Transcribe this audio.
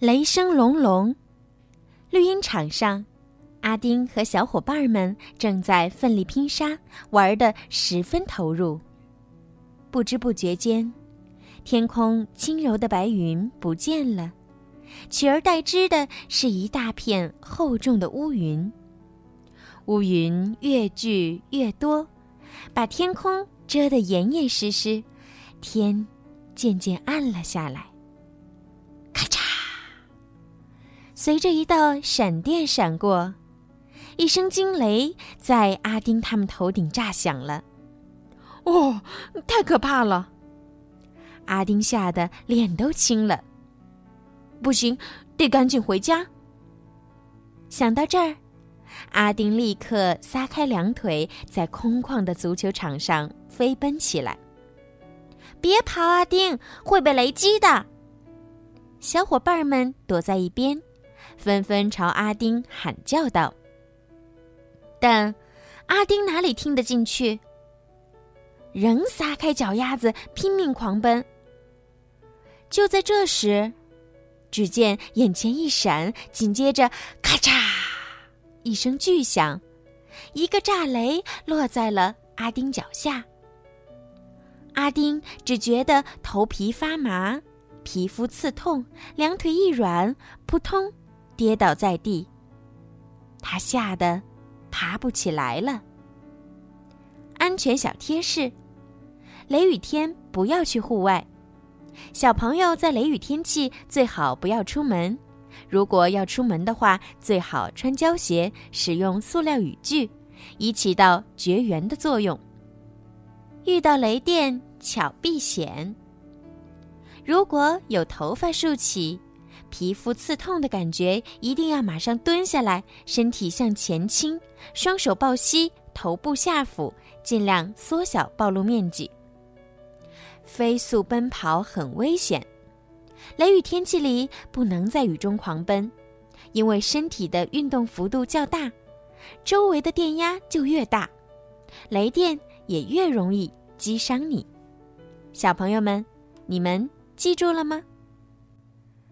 雷声隆隆，绿茵场上，阿丁和小伙伴们正在奋力拼杀，玩得十分投入。不知不觉间，天空轻柔的白云不见了，取而代之的是一大片厚重的乌云。乌云越聚越多，把天空遮得严严实实，天渐渐暗了下来。随着一道闪电闪过，一声惊雷在阿丁他们头顶炸响了。哦，太可怕了！阿丁吓得脸都青了。不行，得赶紧回家。想到这儿，阿丁立刻撒开两腿，在空旷的足球场上飞奔起来。别跑，阿丁会被雷击的。小伙伴们躲在一边。纷纷朝阿丁喊叫道：“但阿丁哪里听得进去？仍撒开脚丫子拼命狂奔。就在这时，只见眼前一闪，紧接着咔嚓一声巨响，一个炸雷落在了阿丁脚下。阿丁只觉得头皮发麻，皮肤刺痛，两腿一软，扑通。跌倒在地，他吓得爬不起来了。安全小贴士：雷雨天不要去户外。小朋友在雷雨天气最好不要出门。如果要出门的话，最好穿胶鞋，使用塑料雨具，以起到绝缘的作用。遇到雷电巧避险。如果有头发竖起。皮肤刺痛的感觉，一定要马上蹲下来，身体向前倾，双手抱膝，头部下俯，尽量缩小暴露面积。飞速奔跑很危险，雷雨天气里不能在雨中狂奔，因为身体的运动幅度较大，周围的电压就越大，雷电也越容易击伤你。小朋友们，你们记住了吗？